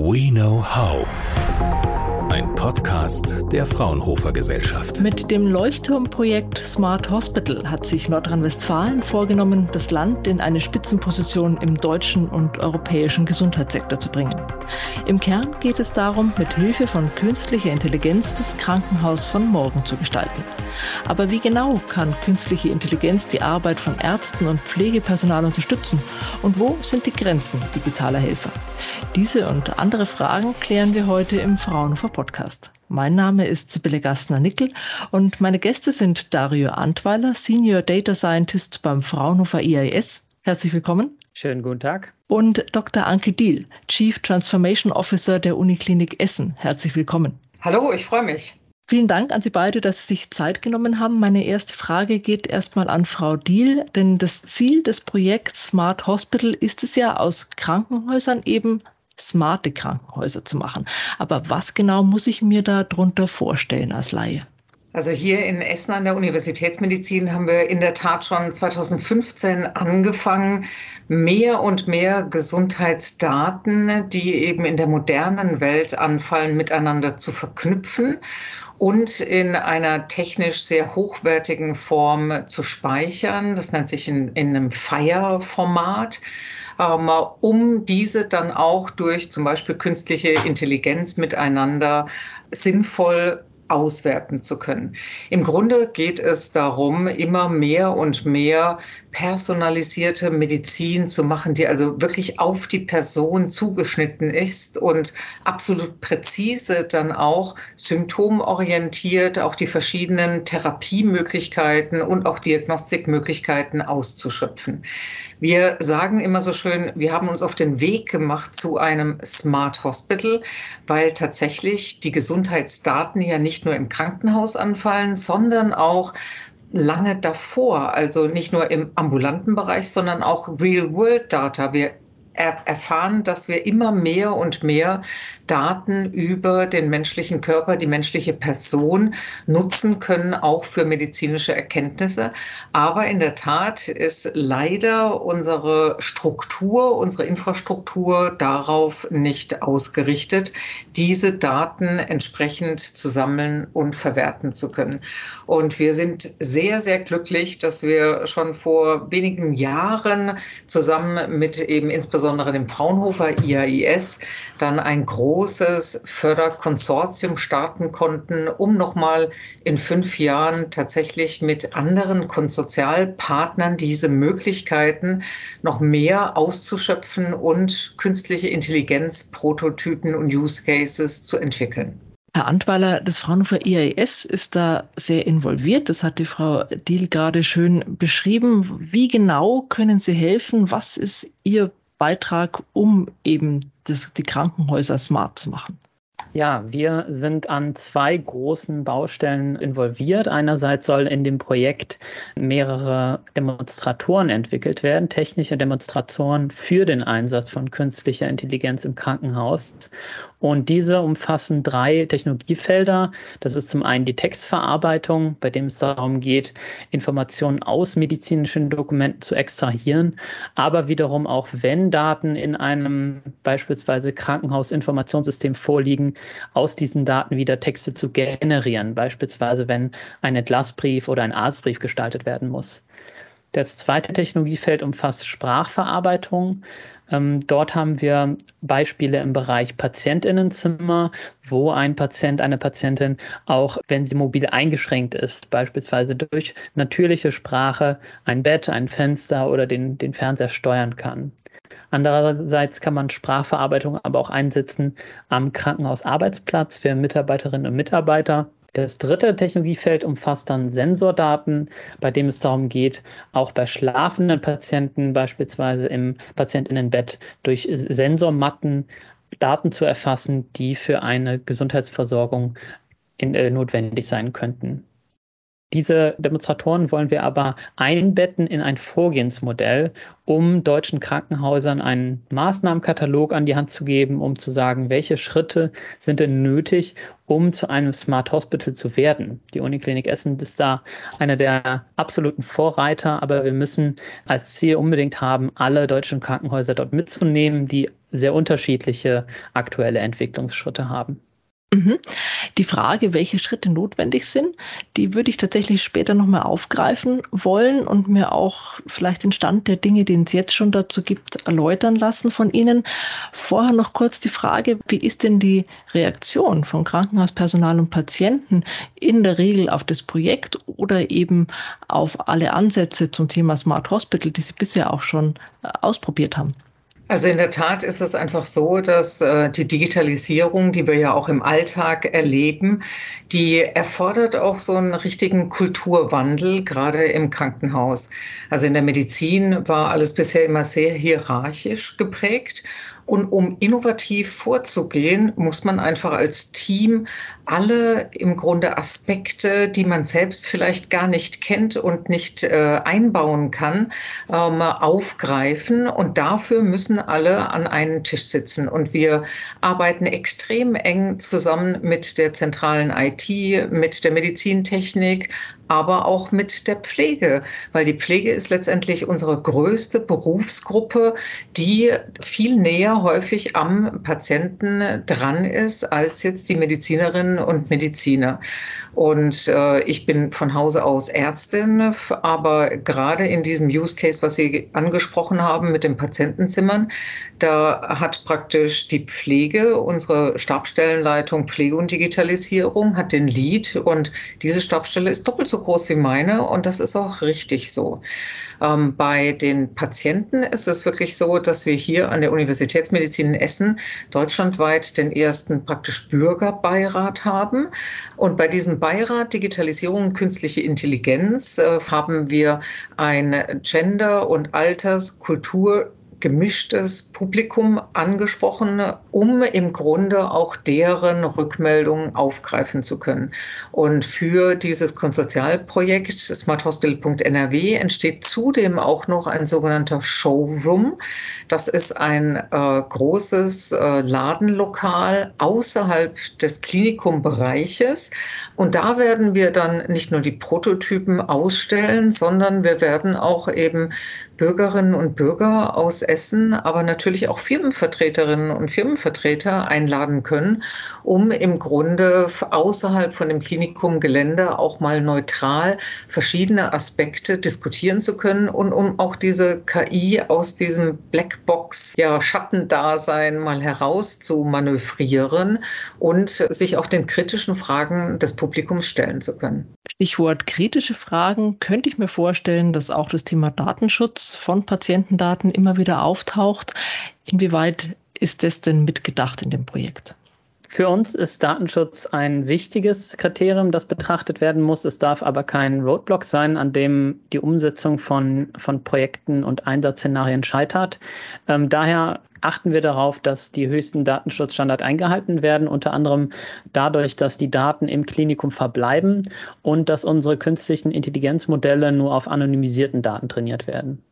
We Know How. Podcast der Fraunhofer Gesellschaft. Mit dem Leuchtturmprojekt Smart Hospital hat sich Nordrhein-Westfalen vorgenommen, das Land in eine Spitzenposition im deutschen und europäischen Gesundheitssektor zu bringen. Im Kern geht es darum, mit Hilfe von künstlicher Intelligenz das Krankenhaus von morgen zu gestalten. Aber wie genau kann künstliche Intelligenz die Arbeit von Ärzten und Pflegepersonal unterstützen? Und wo sind die Grenzen digitaler Helfer? Diese und andere Fragen klären wir heute im Fraunhofer Podcast. Mein Name ist Sibylle Gastner-Nickel und meine Gäste sind Dario Antweiler, Senior Data Scientist beim Fraunhofer IAS. Herzlich willkommen. Schönen guten Tag. Und Dr. Anke Diel, Chief Transformation Officer der Uniklinik Essen. Herzlich willkommen. Hallo, ich freue mich. Vielen Dank an Sie beide, dass Sie sich Zeit genommen haben. Meine erste Frage geht erstmal an Frau Diel, denn das Ziel des Projekts Smart Hospital ist es ja, aus Krankenhäusern eben smarte Krankenhäuser zu machen. Aber was genau muss ich mir darunter vorstellen als Laie? Also hier in Essen an der Universitätsmedizin haben wir in der Tat schon 2015 angefangen, mehr und mehr Gesundheitsdaten, die eben in der modernen Welt anfallen, miteinander zu verknüpfen und in einer technisch sehr hochwertigen Form zu speichern. Das nennt sich in, in einem FIRE-Format um diese dann auch durch zum Beispiel künstliche Intelligenz miteinander sinnvoll auswerten zu können. Im Grunde geht es darum, immer mehr und mehr personalisierte Medizin zu machen, die also wirklich auf die Person zugeschnitten ist und absolut präzise dann auch symptomorientiert auch die verschiedenen Therapiemöglichkeiten und auch Diagnostikmöglichkeiten auszuschöpfen. Wir sagen immer so schön, wir haben uns auf den Weg gemacht zu einem Smart Hospital, weil tatsächlich die Gesundheitsdaten ja nicht nur im Krankenhaus anfallen, sondern auch lange davor, also nicht nur im ambulanten Bereich, sondern auch Real-World-Data. Wir erfahren, dass wir immer mehr und mehr Daten über den menschlichen Körper, die menschliche Person nutzen können, auch für medizinische Erkenntnisse. Aber in der Tat ist leider unsere Struktur, unsere Infrastruktur darauf nicht ausgerichtet, diese Daten entsprechend zu sammeln und verwerten zu können. Und wir sind sehr, sehr glücklich, dass wir schon vor wenigen Jahren zusammen mit eben insbesondere dem Fraunhofer IAIS dann ein großes großes Förderkonsortium starten konnten, um nochmal in fünf Jahren tatsächlich mit anderen Konsortialpartnern diese Möglichkeiten noch mehr auszuschöpfen und künstliche Intelligenz, Prototypen und Use Cases zu entwickeln. Herr Antweiler, das Fraunhofer IAS ist da sehr involviert. Das hat die Frau Diel gerade schön beschrieben. Wie genau können Sie helfen? Was ist Ihr Beitrag, um eben das, die Krankenhäuser smart zu machen? Ja, wir sind an zwei großen Baustellen involviert. Einerseits soll in dem Projekt mehrere Demonstratoren entwickelt werden, technische Demonstratoren für den Einsatz von künstlicher Intelligenz im Krankenhaus. Und diese umfassen drei Technologiefelder. Das ist zum einen die Textverarbeitung, bei dem es darum geht, Informationen aus medizinischen Dokumenten zu extrahieren, aber wiederum auch, wenn Daten in einem beispielsweise Krankenhausinformationssystem vorliegen, aus diesen Daten wieder Texte zu generieren, beispielsweise wenn ein Entlassbrief oder ein Arztbrief gestaltet werden muss. Das zweite Technologiefeld umfasst Sprachverarbeitung. Ähm, dort haben wir Beispiele im Bereich Patientinnenzimmer, wo ein Patient, eine Patientin auch, wenn sie mobil eingeschränkt ist, beispielsweise durch natürliche Sprache ein Bett, ein Fenster oder den, den Fernseher steuern kann. Andererseits kann man Sprachverarbeitung aber auch einsetzen am Krankenhausarbeitsplatz für Mitarbeiterinnen und Mitarbeiter das dritte Technologiefeld umfasst dann Sensordaten, bei dem es darum geht, auch bei schlafenden Patienten, beispielsweise im Patientinnenbett, durch Sensormatten Daten zu erfassen, die für eine Gesundheitsversorgung in, äh, notwendig sein könnten. Diese Demonstratoren wollen wir aber einbetten in ein Vorgehensmodell, um deutschen Krankenhäusern einen Maßnahmenkatalog an die Hand zu geben, um zu sagen, welche Schritte sind denn nötig, um zu einem Smart Hospital zu werden. Die Uniklinik Essen ist da einer der absoluten Vorreiter, aber wir müssen als Ziel unbedingt haben, alle deutschen Krankenhäuser dort mitzunehmen, die sehr unterschiedliche aktuelle Entwicklungsschritte haben. Mhm. Die Frage, welche Schritte notwendig sind, die würde ich tatsächlich später nochmal aufgreifen wollen und mir auch vielleicht den Stand der Dinge, den es jetzt schon dazu gibt, erläutern lassen von Ihnen. Vorher noch kurz die Frage, wie ist denn die Reaktion von Krankenhauspersonal und Patienten in der Regel auf das Projekt oder eben auf alle Ansätze zum Thema Smart Hospital, die Sie bisher auch schon äh, ausprobiert haben? Also in der Tat ist es einfach so, dass äh, die Digitalisierung, die wir ja auch im Alltag erleben, die erfordert auch so einen richtigen Kulturwandel, gerade im Krankenhaus. Also in der Medizin war alles bisher immer sehr hierarchisch geprägt. Und um innovativ vorzugehen, muss man einfach als Team alle im Grunde Aspekte, die man selbst vielleicht gar nicht kennt und nicht äh, einbauen kann, ähm, aufgreifen. Und dafür müssen alle an einen Tisch sitzen. Und wir arbeiten extrem eng zusammen mit der zentralen IT, mit der Medizintechnik, aber auch mit der Pflege, weil die Pflege ist letztendlich unsere größte Berufsgruppe, die viel näher häufig am Patienten dran ist als jetzt die Medizinerinnen und Mediziner. Und äh, ich bin von Hause aus Ärztin, aber gerade in diesem Use Case, was Sie angesprochen haben mit den Patientenzimmern, da hat praktisch die Pflege, unsere Stabstellenleitung Pflege und Digitalisierung, hat den Lead und diese Stabstelle ist doppelt so groß wie meine und das ist auch richtig so. Ähm, bei den Patienten ist es wirklich so, dass wir hier an der Universitätsmedizin in Essen deutschlandweit den ersten praktisch Bürgerbeirat haben. Und bei diesem Beirat Digitalisierung und künstliche Intelligenz äh, haben wir ein Gender- und Alters-, Kultur- gemischtes Publikum angesprochen, um im Grunde auch deren Rückmeldungen aufgreifen zu können. Und für dieses Konsortialprojekt smarthospital.nrw entsteht zudem auch noch ein sogenannter Showroom. Das ist ein äh, großes äh, Ladenlokal außerhalb des Klinikumbereiches. Und da werden wir dann nicht nur die Prototypen ausstellen, sondern wir werden auch eben Bürgerinnen und Bürger aus Essen, aber natürlich auch Firmenvertreterinnen und Firmenvertreter einladen können, um im Grunde außerhalb von dem Klinikumgelände auch mal neutral verschiedene Aspekte diskutieren zu können und um auch diese KI aus diesem Blackbox ja, Schattendasein mal heraus zu manövrieren und sich auch den kritischen Fragen des Publikums stellen zu können. Stichwort kritische Fragen könnte ich mir vorstellen, dass auch das Thema Datenschutz von Patientendaten immer wieder auftaucht. Inwieweit ist das denn mitgedacht in dem Projekt? Für uns ist Datenschutz ein wichtiges Kriterium, das betrachtet werden muss. Es darf aber kein Roadblock sein, an dem die Umsetzung von, von Projekten und Einsatzszenarien scheitert. Ähm, daher achten wir darauf, dass die höchsten Datenschutzstandards eingehalten werden, unter anderem dadurch, dass die Daten im Klinikum verbleiben und dass unsere künstlichen Intelligenzmodelle nur auf anonymisierten Daten trainiert werden.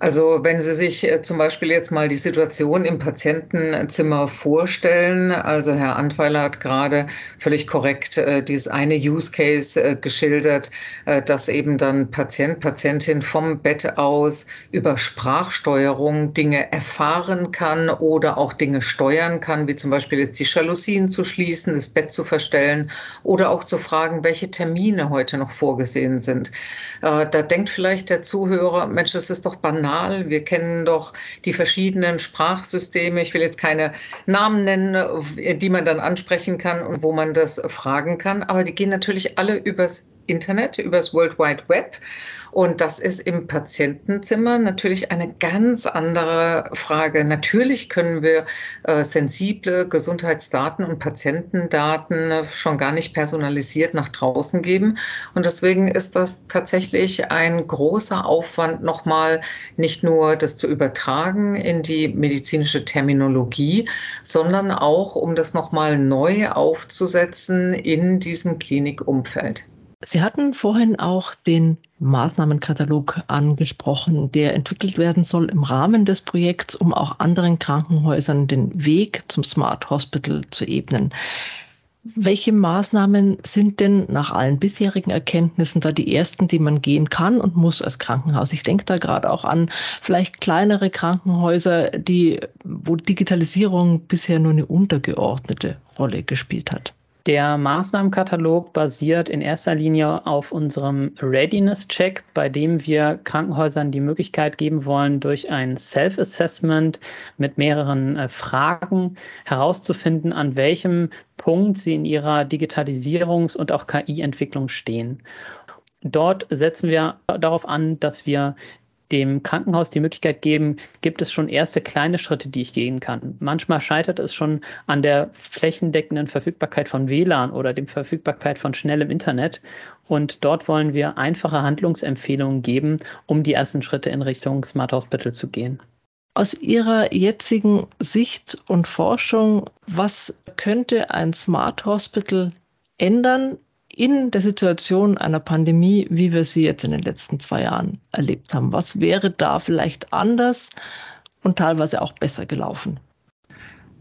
Also wenn Sie sich äh, zum Beispiel jetzt mal die Situation im Patientenzimmer vorstellen, also Herr Antweiler hat gerade völlig korrekt äh, dieses eine Use Case äh, geschildert, äh, dass eben dann Patient, Patientin vom Bett aus über Sprachsteuerung Dinge erfahren kann oder auch Dinge steuern kann, wie zum Beispiel jetzt die Jalousien zu schließen, das Bett zu verstellen oder auch zu fragen, welche Termine heute noch vorgesehen sind. Äh, da denkt vielleicht der Zuhörer, Mensch, das ist doch banal banal. Wir kennen doch die verschiedenen Sprachsysteme. Ich will jetzt keine Namen nennen, die man dann ansprechen kann und wo man das fragen kann. Aber die gehen natürlich alle übers Internet, übers World Wide Web. Und das ist im Patientenzimmer natürlich eine ganz andere Frage. Natürlich können wir äh, sensible Gesundheitsdaten und Patientendaten schon gar nicht personalisiert nach draußen geben. Und deswegen ist das tatsächlich ein großer Aufwand, nochmal nicht nur das zu übertragen in die medizinische Terminologie, sondern auch, um das nochmal neu aufzusetzen in diesem Klinikumfeld. Sie hatten vorhin auch den Maßnahmenkatalog angesprochen, der entwickelt werden soll im Rahmen des Projekts, um auch anderen Krankenhäusern den Weg zum Smart Hospital zu ebnen. Welche Maßnahmen sind denn nach allen bisherigen Erkenntnissen da die ersten, die man gehen kann und muss als Krankenhaus? Ich denke da gerade auch an vielleicht kleinere Krankenhäuser, die, wo Digitalisierung bisher nur eine untergeordnete Rolle gespielt hat. Der Maßnahmenkatalog basiert in erster Linie auf unserem Readiness-Check, bei dem wir Krankenhäusern die Möglichkeit geben wollen, durch ein Self-Assessment mit mehreren äh, Fragen herauszufinden, an welchem Punkt sie in ihrer Digitalisierungs- und auch KI-Entwicklung stehen. Dort setzen wir darauf an, dass wir dem Krankenhaus die Möglichkeit geben, gibt es schon erste kleine Schritte, die ich gehen kann. Manchmal scheitert es schon an der flächendeckenden Verfügbarkeit von WLAN oder dem Verfügbarkeit von schnellem Internet. Und dort wollen wir einfache Handlungsempfehlungen geben, um die ersten Schritte in Richtung Smart Hospital zu gehen. Aus Ihrer jetzigen Sicht und Forschung, was könnte ein Smart Hospital ändern in der Situation einer Pandemie, wie wir sie jetzt in den letzten zwei Jahren erlebt haben? Was wäre da vielleicht anders und teilweise auch besser gelaufen?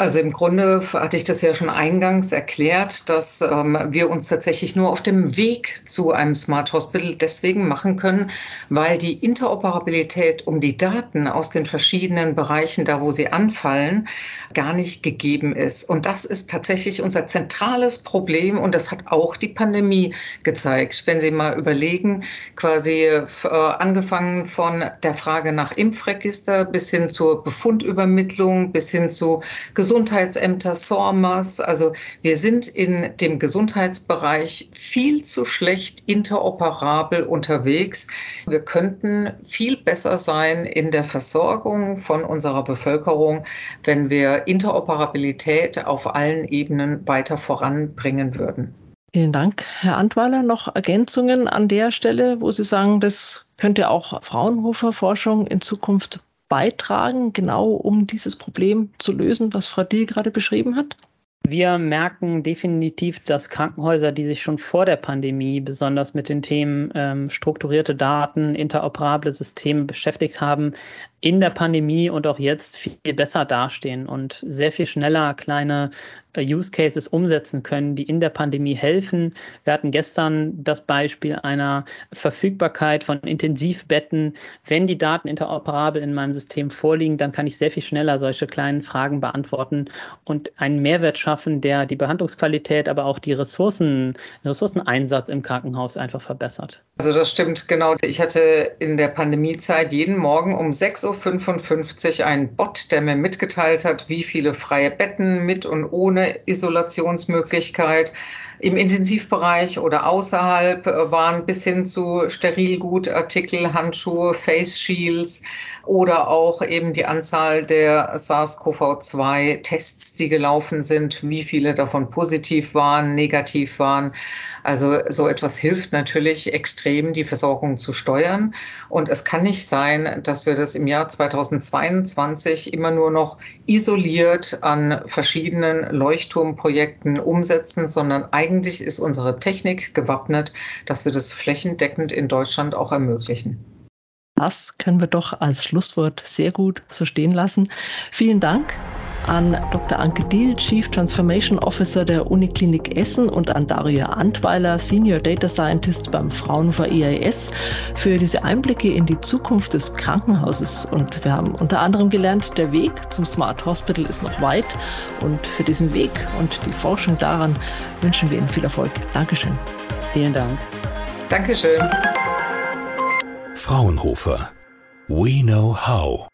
Also im Grunde hatte ich das ja schon eingangs erklärt, dass ähm, wir uns tatsächlich nur auf dem Weg zu einem Smart Hospital deswegen machen können, weil die Interoperabilität um die Daten aus den verschiedenen Bereichen, da wo sie anfallen, gar nicht gegeben ist. Und das ist tatsächlich unser zentrales Problem und das hat auch die Pandemie gezeigt. Wenn Sie mal überlegen, quasi äh, angefangen von der Frage nach Impfregister bis hin zur Befundübermittlung, bis hin zu Gesundheit Gesundheitsämter, SORMAS. Also wir sind in dem Gesundheitsbereich viel zu schlecht interoperabel unterwegs. Wir könnten viel besser sein in der Versorgung von unserer Bevölkerung, wenn wir Interoperabilität auf allen Ebenen weiter voranbringen würden. Vielen Dank, Herr Antweiler. Noch Ergänzungen an der Stelle, wo Sie sagen, das könnte auch Fraunhofer Forschung in Zukunft beitragen, genau um dieses Problem zu lösen, was Frau Dill gerade beschrieben hat? Wir merken definitiv, dass Krankenhäuser, die sich schon vor der Pandemie besonders mit den Themen ähm, strukturierte Daten, interoperable Systeme beschäftigt haben, in der Pandemie und auch jetzt viel besser dastehen und sehr viel schneller kleine äh, Use Cases umsetzen können, die in der Pandemie helfen. Wir hatten gestern das Beispiel einer Verfügbarkeit von Intensivbetten. Wenn die Daten interoperabel in meinem System vorliegen, dann kann ich sehr viel schneller solche kleinen Fragen beantworten und einen Mehrwert schaffen, der die Behandlungsqualität, aber auch die Ressourcen, den Ressourceneinsatz im Krankenhaus einfach verbessert. Also das stimmt genau. Ich hatte in der Pandemiezeit jeden Morgen um 6 Uhr 6.55 Uhr ein Bot, der mir mitgeteilt hat, wie viele freie Betten mit und ohne Isolationsmöglichkeit im Intensivbereich oder außerhalb waren, bis hin zu Sterilgutartikel, Handschuhe, Face Shields oder auch eben die Anzahl der SARS-CoV-2-Tests, die gelaufen sind, wie viele davon positiv waren, negativ waren. Also so etwas hilft natürlich extrem, die Versorgung zu steuern. Und es kann nicht sein, dass wir das im Jahr 2022 immer nur noch isoliert an verschiedenen Leuchtturmprojekten umsetzen, sondern eigentlich ist unsere Technik gewappnet, dass wir das flächendeckend in Deutschland auch ermöglichen. Das können wir doch als Schlusswort sehr gut so stehen lassen. Vielen Dank an Dr. Anke Diel, Chief Transformation Officer der Uniklinik Essen und an Daria Antweiler, Senior Data Scientist beim Fraunhofer EIS für diese Einblicke in die Zukunft des Krankenhauses. Und wir haben unter anderem gelernt, der Weg zum Smart Hospital ist noch weit und für diesen Weg und die Forschung daran wünschen wir Ihnen viel Erfolg. Dankeschön. Vielen Dank. Dankeschön. Fraunhofer. We know how.